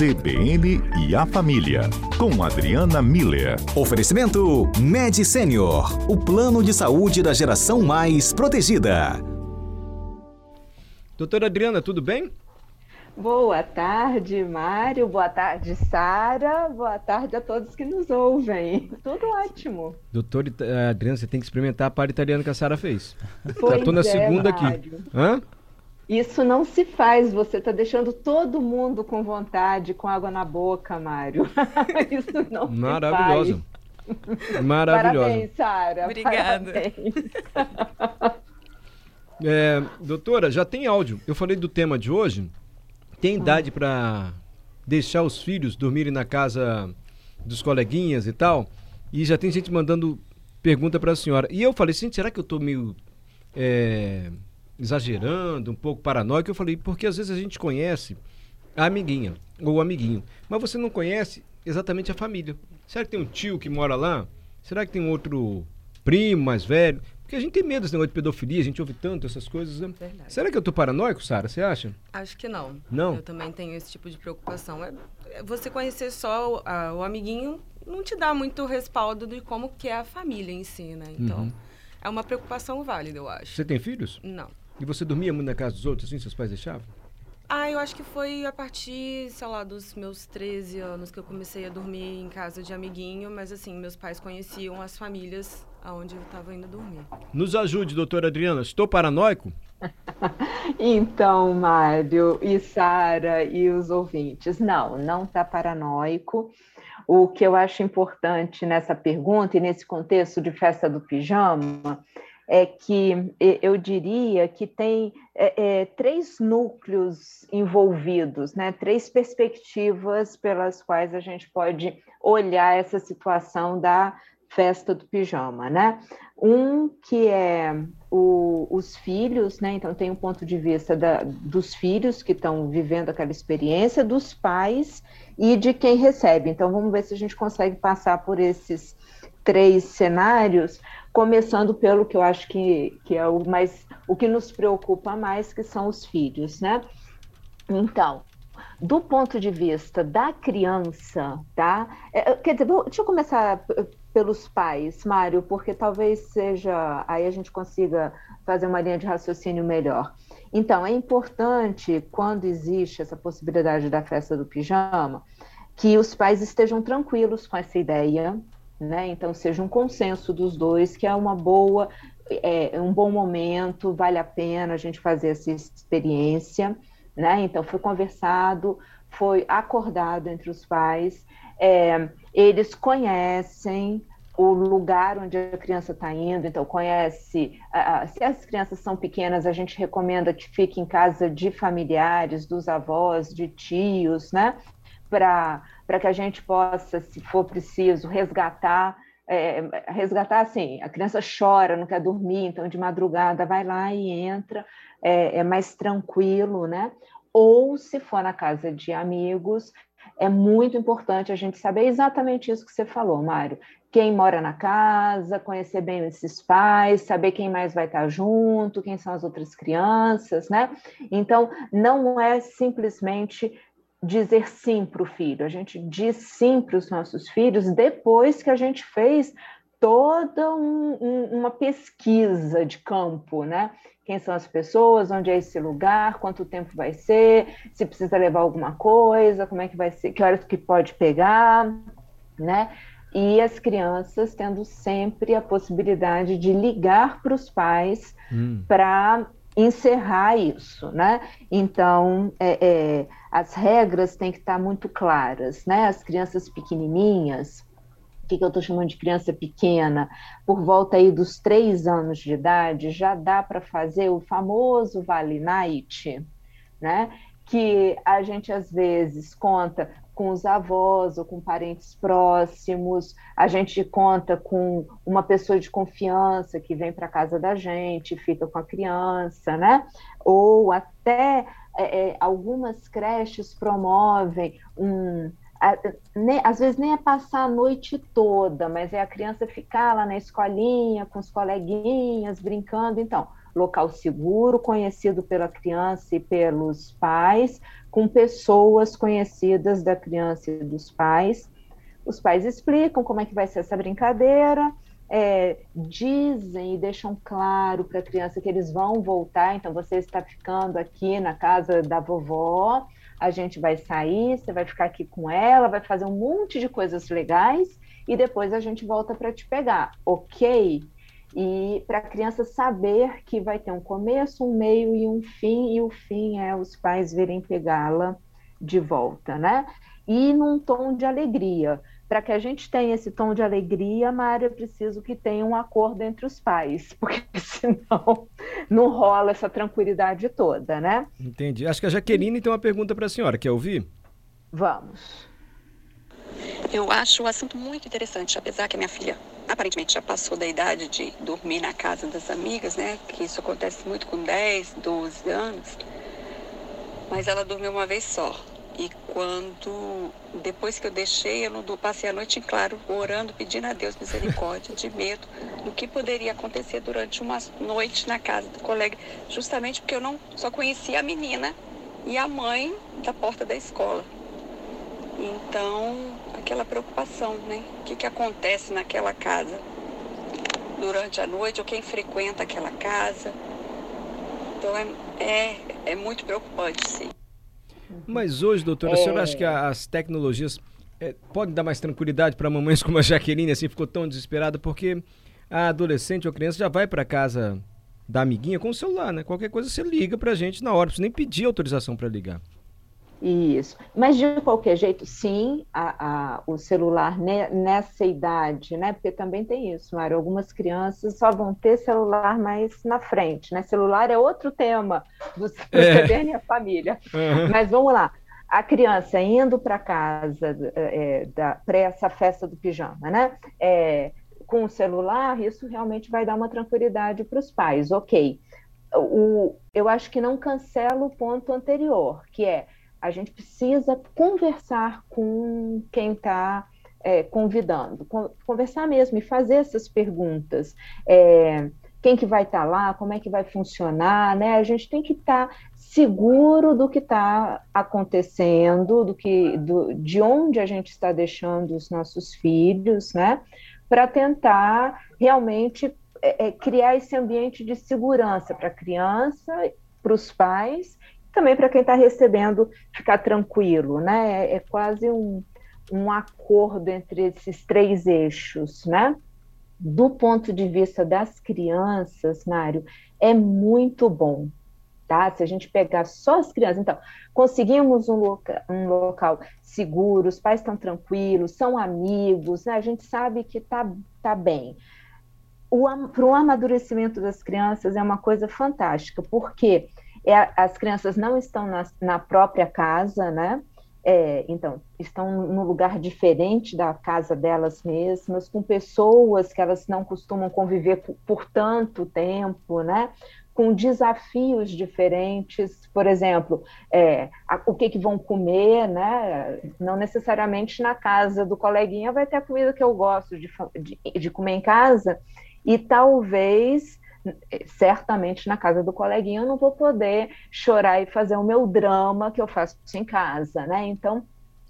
CBN e a Família, com Adriana Miller. Oferecimento Med Senior, o plano de saúde da geração mais protegida. Doutora Adriana, tudo bem? Boa tarde, Mário. Boa tarde, Sara. Boa tarde a todos que nos ouvem. Tudo ótimo. Doutora Adriana, você tem que experimentar a par italiana que a Sara fez. Pois Já tô na é, segunda Mário. aqui. Hã? Isso não se faz. Você está deixando todo mundo com vontade, com água na boca, Mário. Isso não Maravilhosa. se faz. Maravilhosa. Parabéns, Sara. Obrigada. Parabéns. É, doutora, já tem áudio. Eu falei do tema de hoje. Tem idade para deixar os filhos dormirem na casa dos coleguinhas e tal? E já tem gente mandando pergunta para a senhora. E eu falei, gente, será que eu tô meio é, exagerando, um pouco paranoico? Eu falei, porque às vezes a gente conhece a amiguinha ou o amiguinho, mas você não conhece exatamente a família. Será que tem um tio que mora lá? Será que tem um outro primo mais velho? Porque a gente tem medo desse negócio de pedofilia, a gente ouve tanto essas coisas. Né? Será que eu tô paranoico, Sara? Você acha? Acho que não. Não? Eu também tenho esse tipo de preocupação. É- é Você conhecer só o amiguinho não te dá muito respaldo de como que é a família em si, né? Então, Uhum. é uma preocupação válida, eu acho. Você tem filhos? Não. E você dormia muito na casa dos outros, assim, seus pais deixavam? Ah, eu acho que foi a partir, sei lá, dos meus 13 anos que eu comecei a dormir em casa de amiguinho, mas assim, meus pais conheciam as famílias aonde eu estava indo dormir. Nos ajude, doutora Adriana. Estou paranoico? Então, Mário e Sara e os ouvintes, não, não está paranoico. O que eu acho importante nessa pergunta e nesse contexto de festa do pijama é que eu diria que tem eh, eh, três núcleos envolvidos, né? três perspectivas pelas quais a gente pode olhar essa situação da festa do pijama, né? Um que é o- os filhos, né? Então tem um ponto de vista da- dos filhos que estão vivendo aquela experiência, dos pais e de quem recebe. Então vamos ver se a gente consegue passar por esses três cenários, começando pelo que eu acho que, que é o mais o que nos preocupa mais, que são os filhos, né? Então, do ponto de vista da criança, tá? É, quer dizer, vou- deixa eu começar pelos pais, Mário, porque talvez seja aí a gente consiga fazer uma linha de raciocínio melhor. Então, é importante quando existe essa possibilidade da festa do pijama, que os pais estejam tranquilos com essa ideia, né? Então, seja um consenso dos dois, que é uma boa, é um bom momento, vale a pena a gente fazer essa experiência, né? Então, foi conversado, foi acordado entre os pais, é, eles conhecem o lugar onde a criança está indo, então conhece. se as crianças são pequenas, a gente recomenda que fique em casa de familiares, dos avós, de tios, né? Para que a gente possa, se for preciso, resgatar. é, resgatar assim, a criança chora, não quer dormir, então de madrugada vai lá e entra, é, é mais tranquilo, né? Ou se for na casa de amigos, é muito importante a gente saber exatamente isso que você falou, Mário. Quem mora na casa, conhecer bem esses pais, saber quem mais vai estar junto, quem são as outras crianças, né? Então, não é simplesmente dizer sim para o filho, a gente diz sim para os nossos filhos depois que a gente fez toda um- um- uma pesquisa de campo, né? Quem são as pessoas, onde é esse lugar, quanto tempo vai ser, se precisa levar alguma coisa, como é que vai ser, que horas que pode pegar, né? E as crianças tendo sempre a possibilidade de ligar para os pais Hum. para encerrar isso, né? Então, é, é, as regras têm que estar muito claras, né? As crianças pequenininhas, o que, que eu estou chamando de criança pequena, por volta aí dos três anos de idade, já dá para fazer o famoso Vale Night, né? Que a gente às vezes conta com os avós ou com parentes próximos, a gente conta com uma pessoa de confiança que vem para casa da gente, fica com a criança, né? Ou até é, é, algumas creches promovem um. às vezes nem é passar a noite toda, mas é a criança ficar lá na escolinha com os coleguinhas, brincando. Então, local seguro, conhecido pela criança e pelos pais, com pessoas conhecidas da criança e dos pais. Os pais explicam como é que vai ser essa brincadeira, é, dizem e deixam claro para a criança que eles vão voltar, então você está ficando aqui na casa da vovó, a gente vai sair, você vai ficar aqui com ela, vai fazer um monte de coisas legais e depois a gente volta para te pegar, ok? E para a criança saber que vai ter um começo, um meio e um fim, e o fim é os pais virem pegá-la de volta, né? E num tom de alegria para que a gente tenha esse tom de alegria, Mária, é preciso que tenha um acordo entre os pais, porque senão não rola essa tranquilidade toda, né? Entendi. Acho que a Jaqueline tem uma pergunta para a senhora. Quer ouvir? Vamos. Eu acho o assunto muito interessante, apesar que a minha filha aparentemente já passou da idade de dormir na casa das amigas, né? Que isso acontece muito com 10, 12 anos. Mas ela dormiu uma vez só. E quando, depois que eu deixei, eu não passei a noite em claro, orando, pedindo a Deus misericórdia, de medo do que poderia acontecer durante uma noite na casa do colega, justamente porque eu não só conhecia a menina e a mãe da porta da escola. Então, aquela preocupação, né? O que, que acontece naquela casa durante a noite, ou quem frequenta aquela casa. Então, é, é, é muito preocupante, sim. Mas hoje, doutora, é... a senhora acha que as tecnologias é, podem dar mais tranquilidade para mamães como a Jaqueline, assim, ficou tão desesperada, porque a adolescente ou criança já vai para casa da amiguinha com o celular, né? Qualquer coisa você liga para a gente na hora, não nem pedir autorização para ligar. Isso. Mas de qualquer jeito, sim, a, a, o celular ne, nessa idade, né? Porque também tem isso, Mário. Algumas crianças só vão ter celular mais na frente, né? Celular é outro tema do, do é. e a família. Uhum. Mas vamos lá. A criança indo para casa é, para essa festa do pijama, né? É, com o celular, isso realmente vai dar uma tranquilidade para os pais, ok. O, eu acho que não cancela o ponto anterior, que é a gente precisa conversar com quem está é, convidando, conversar mesmo e fazer essas perguntas. É, quem que vai estar tá lá, como é que vai funcionar, né? A gente tem que estar tá seguro do que está acontecendo, do que, do, de onde a gente está deixando os nossos filhos, né? Para tentar realmente é, é, criar esse ambiente de segurança para a criança, para os pais também para quem está recebendo ficar tranquilo, né? É, é quase um, um acordo entre esses três eixos, né? Do ponto de vista das crianças, Mário, é muito bom, tá? Se a gente pegar só as crianças, então, conseguimos um, loca um local seguro, os pais estão tranquilos, são amigos, né? a gente sabe que tá, tá bem. Para o amadurecimento das crianças é uma coisa fantástica, porque é, as crianças não estão na, na própria casa, né? É, então, estão num lugar diferente da casa delas mesmas, com pessoas que elas não costumam conviver por, por tanto tempo, né? com desafios diferentes, por exemplo, é, a, o que, que vão comer, né? Não necessariamente na casa do coleguinha vai ter a comida que eu gosto de, de, de comer em casa, e talvez certamente na casa do coleguinha eu não vou poder chorar e fazer o meu drama que eu faço em casa, né? Então,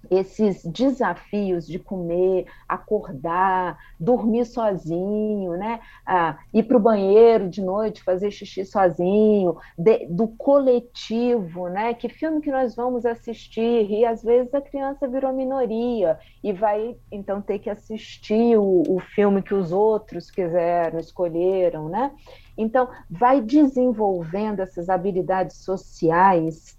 esses desafios de comer, acordar, dormir sozinho, né? Ah, ir para o banheiro de noite, fazer xixi sozinho, de, do coletivo, né? Que filme que nós vamos assistir? E às vezes a criança virou minoria e vai então ter que assistir o, o filme que os outros quiseram, escolheram, né? Então, vai desenvolvendo essas habilidades sociais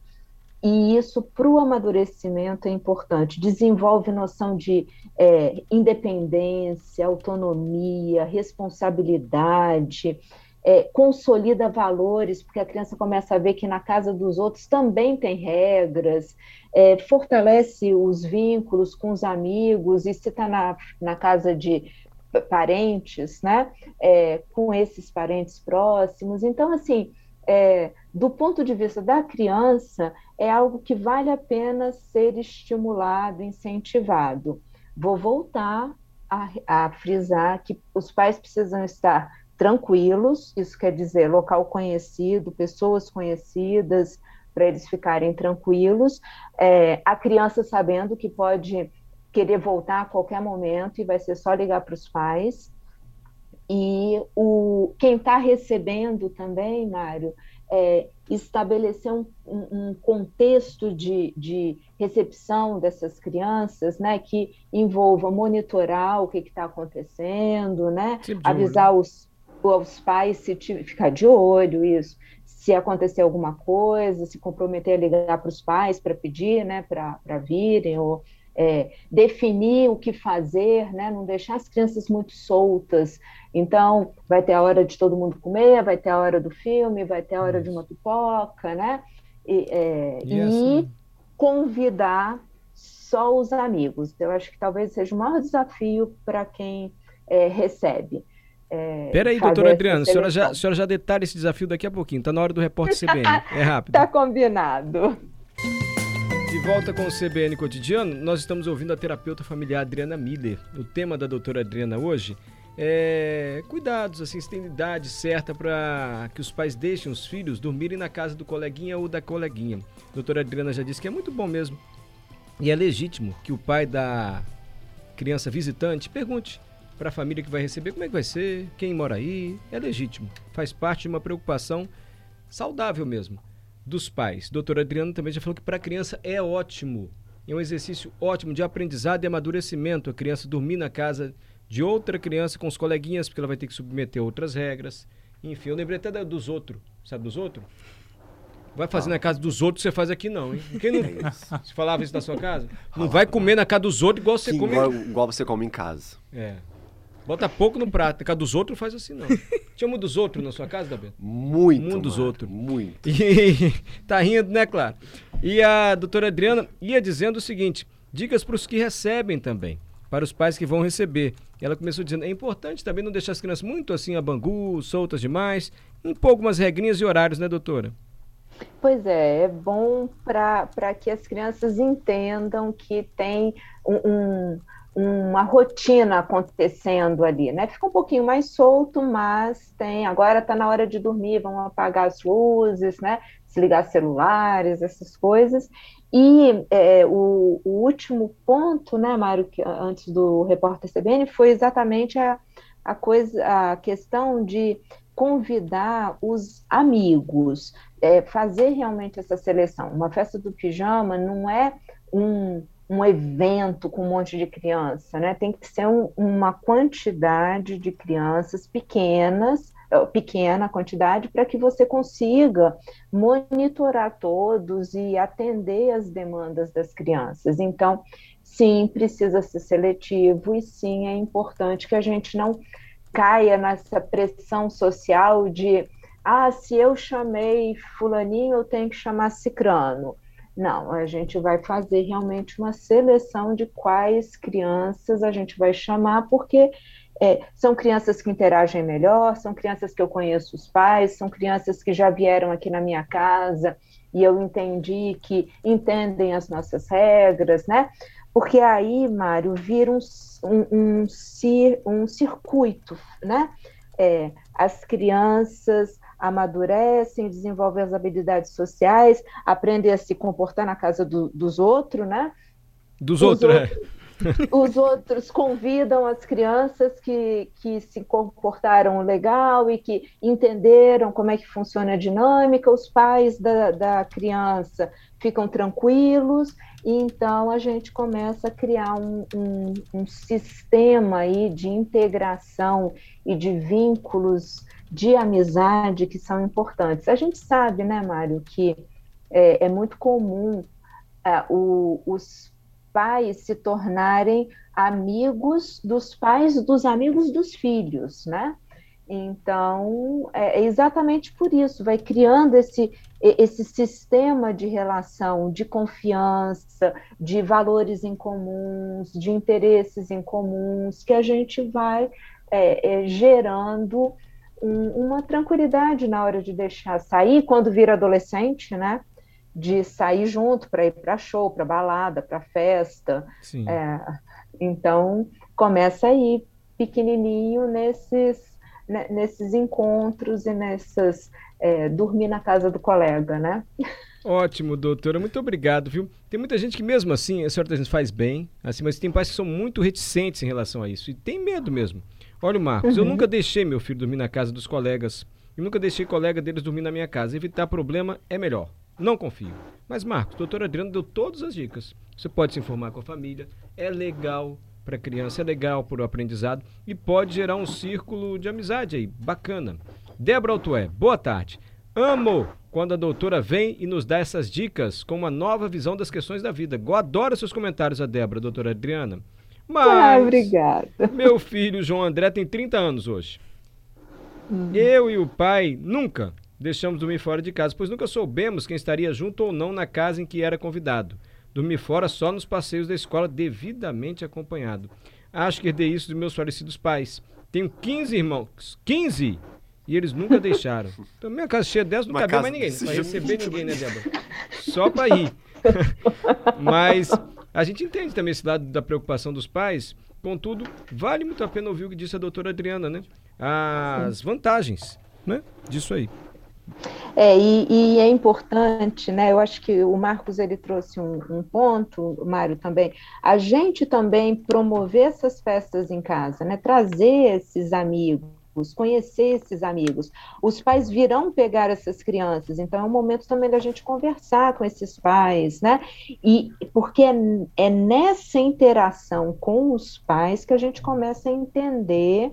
e isso para o amadurecimento é importante. Desenvolve noção de é, independência, autonomia, responsabilidade, é, consolida valores, porque a criança começa a ver que na casa dos outros também tem regras, é, fortalece os vínculos com os amigos, e se está na, na casa de parentes, né, é, com esses parentes próximos. Então, assim, é, do ponto de vista da criança, é algo que vale a pena ser estimulado, incentivado. Vou voltar a, a frisar que os pais precisam estar tranquilos, isso quer dizer local conhecido, pessoas conhecidas, para eles ficarem tranquilos, é, a criança sabendo que pode querer voltar a qualquer momento e vai ser só ligar para os pais. E o, quem está recebendo também, Mário, é, estabelecer um, um contexto de, de, recepção dessas crianças, né, que envolva monitorar o que está acontecendo, né, avisar os, os pais se ficar de olho, isso, se acontecer alguma coisa, se comprometer a ligar para os pais para pedir, né, para virem, ou é, definir o que fazer, né, não deixar as crianças muito soltas, então, vai ter a hora de todo mundo comer, vai ter a hora do filme, vai ter a hora de uma pipoca, né? E, é, e, assim... convidar só os amigos. Eu acho que talvez seja o maior desafio para quem é, recebe. É, Peraí, doutora Adriana, a senhora, já, a senhora já detalha esse desafio daqui a pouquinho. Está na hora do repórter CBN. É rápido. Está combinado. Volta com o CBN Cotidiano, nós estamos ouvindo a terapeuta familiar Adriana Miller. O tema da doutora Adriana hoje é, cuidados, assim, se tem idade certa para que os pais deixem os filhos dormirem na casa do coleguinha ou da coleguinha. A doutora Adriana já disse que é muito bom mesmo. E é legítimo que o pai da criança visitante pergunte para a família que vai receber como é que vai ser, quem mora aí. É legítimo. Faz parte de uma preocupação saudável mesmo dos pais. A doutora Adriana também já falou que para a criança é ótimo. É um exercício ótimo de aprendizado e amadurecimento. A criança dormir na casa de outra criança com os coleguinhas, porque ela vai ter que submeter outras regras. Enfim, eu lembrei até dos outros. Sabe dos outros? Vai fazer ah. na casa dos outros, você faz aqui não, hein? Quem não é você falava isso na sua casa? Não vai comer na casa dos outros igual você Sim, come. Igual, igual, você come em casa. É. Bota pouco no prato. Na casa dos outros faz assim, não. Tinha um dos outros na sua casa, Dabeto? Muito. Um dos outros. Muito. E tá rindo, né, claro? E a doutora Adriana ia dizendo o seguinte: dicas para os que recebem também para os pais que vão receber. E ela começou dizendo: é importante também não deixar as crianças muito assim a bangu, soltas demais, impor algumas regrinhas e horários, né, doutora? Pois é, é bom para que as crianças entendam que tem um, um, uma rotina acontecendo ali, né? Fica um pouquinho mais solto, mas tem. Agora está na hora de dormir, vão apagar as luzes, né? Desligar celulares, essas coisas. E é, o, o, último ponto, né, Mário, que, antes do repórter CBN, foi exatamente a, a, coisa, a questão de convidar os amigos, é, fazer realmente essa seleção. Uma festa do pijama não é um, um evento com um monte de criança, né? Tem que ser um, uma quantidade de crianças pequenas eh, pequena quantidade para que você consiga monitorar todos e atender as demandas das crianças. Então, sim, precisa ser seletivo e sim é importante que a gente não caia nessa pressão social de ah, se eu chamei fulaninho, eu tenho que chamar cicrano. Não, a gente vai fazer realmente uma seleção de quais crianças a gente vai chamar, porque é, são crianças que interagem melhor, são crianças que eu conheço os pais, são crianças que já vieram aqui na minha casa e eu entendi que entendem as nossas regras, né? Porque aí, Mário, vira um, um, um, um circuito, né? É, as crianças amadurecem, desenvolvem as habilidades sociais, aprendem a se comportar na casa do, dos outros, né? Dos outros, outros é os outros convidam as crianças que, que se comportaram legal e que entenderam como é que funciona a dinâmica, os pais da, da criança ficam tranquilos, e então a gente começa a criar um, um, um sistema aí de integração e de vínculos de amizade que são importantes. A gente sabe, né, Mário, que é, é muito comum é, o, os pais se tornarem amigos dos pais dos amigos dos filhos, né? Então, é, é exatamente por isso, vai criando esse, esse sistema de relação, de confiança, de valores em comuns, de interesses em comuns, que a gente vai é, é, gerando um, uma tranquilidade na hora de deixar sair, quando vira adolescente, né? de sair junto para ir para show, para balada, para festa. É, então começa aí pequenininho nesses né, nesses encontros e nessas é, dormir na casa do colega, né? Ótimo, doutora. Muito obrigado, viu? Tem muita gente que mesmo assim, a senhora gente faz bem, assim, mas tem pais que são muito reticentes em relação a isso e tem medo mesmo. Olha, Marcos, uhum. eu nunca deixei meu filho dormir na casa dos colegas e nunca deixei colega deles dormir na minha casa. Evitar problema é melhor. Não confio. Mas, Marcos, doutor Adriano deu todas as dicas. Você pode se informar com a família, é legal para a criança, é legal para o aprendizado e pode gerar um círculo de amizade aí, bacana. Débora Altué, boa tarde. Amo quando a doutora vem e nos dá essas dicas com uma nova visão das questões da vida. Eu adoro seus comentários, a Débora, doutora Adriana. Mas, ah, obrigada. Meu filho João André tem 30 anos hoje. Hum. Eu e o pai nunca deixamos dormir fora de casa, pois nunca soubemos quem estaria junto ou não na casa em que era convidado. Dormir fora só nos passeios da escola, devidamente acompanhado. Acho que herdei isso dos meus falecidos pais. Tenho 15 irmãos. 15! E eles nunca deixaram. Então, minha casa cheia dessa não cabia mais ninguém. Não vai receber ninguém, né, Débora? Só para ir. Mas a gente entende também esse lado da preocupação dos pais. Contudo, vale muito a pena ouvir o que disse a doutora Adriana, né? As vantagens né, disso aí. É, e, e, é importante, né? Eu acho que o Marcos ele trouxe um, um, ponto, o Mário também, a gente também promover essas festas em casa, né? Trazer esses amigos, conhecer esses amigos. Os pais virão pegar essas crianças, então é um momento também da gente conversar com esses pais, né? E porque é, é nessa interação com os pais que a gente começa a entender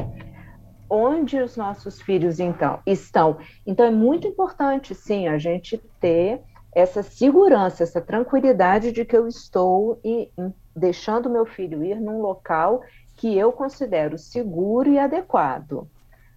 onde os nossos filhos então estão. Então é muito importante, sim, a gente ter essa segurança, essa tranquilidade de que eu estou e, deixando meu filho ir num local que eu considero seguro e adequado.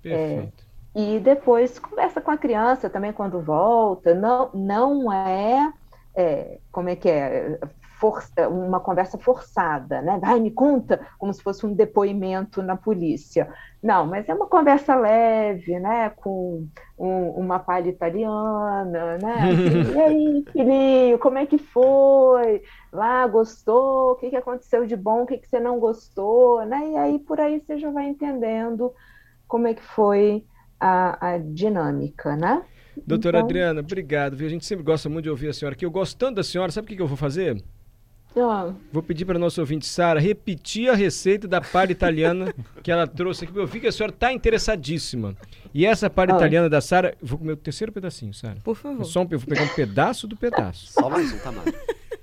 Perfeito. É, e depois conversa com a criança também quando volta. Não, não é, é como é que é força, uma conversa forçada, né? Vai, me conta, como se fosse um depoimento na polícia. Não, mas é uma conversa leve, né? Com um, uma palha italiana, né? Assim, e aí, filhinho, como é que foi? Lá, gostou? O que, que aconteceu de bom? O que, que você não gostou? Né? E aí, por aí, você já vai entendendo como é que foi a, a dinâmica, né? Doutora então... Adriana, obrigado. A gente sempre gosta muito de ouvir a senhora aqui. Eu gosto tanto da senhora, sabe o que, que eu vou fazer? Ah. Vou pedir para nosso ouvinte, Sara, repetir a receita da palha italiana que ela trouxe aqui. Eu vi que a senhora está interessadíssima. E essa palha ah. italiana da Sara, vou comer o terceiro pedacinho, Sara. Por favor. Só um, eu vou pegar um pedaço do pedaço. Só mais um, tá, mano?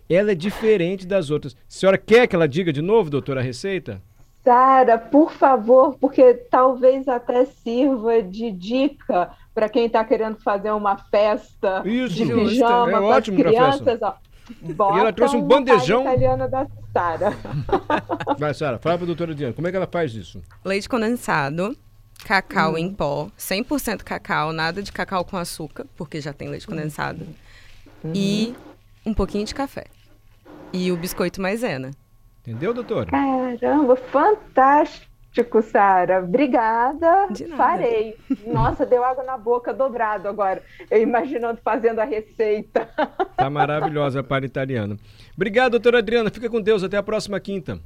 Ela é diferente das outras. A senhora quer que ela diga de novo, doutora, a receita? Sara, por favor, porque talvez até sirva de dica para quem está querendo fazer uma festa Isso, de pijama é ótimo as crianças. Ó, Bota e ela trouxe um bandejão. italiana da Sara. Vai, Sara, fala para a doutora Diana, como é que ela faz isso? Leite condensado, cacau hum. em pó, 100% cacau, nada de cacau com açúcar, porque já tem leite condensado. Hum. E um pouquinho de café. E o biscoito maisena. Entendeu, doutora? Caramba, fantástico! Fantástico, Sara. Obrigada. Farei. Nossa, deu água na boca dobrado agora. Eu imaginando fazendo a receita. Tá maravilhosa a palha italiana. Obrigado, doutora Adriana. Fica com Deus. Até a próxima quinta.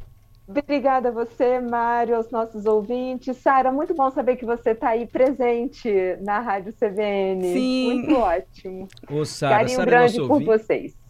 Obrigada a você, Mário, aos nossos ouvintes. Sara, muito bom saber que você está aí presente na Rádio CVN. Sim. Muito ótimo. Ô, Sara, Carinho Sara grande é por ouvinte. vocês.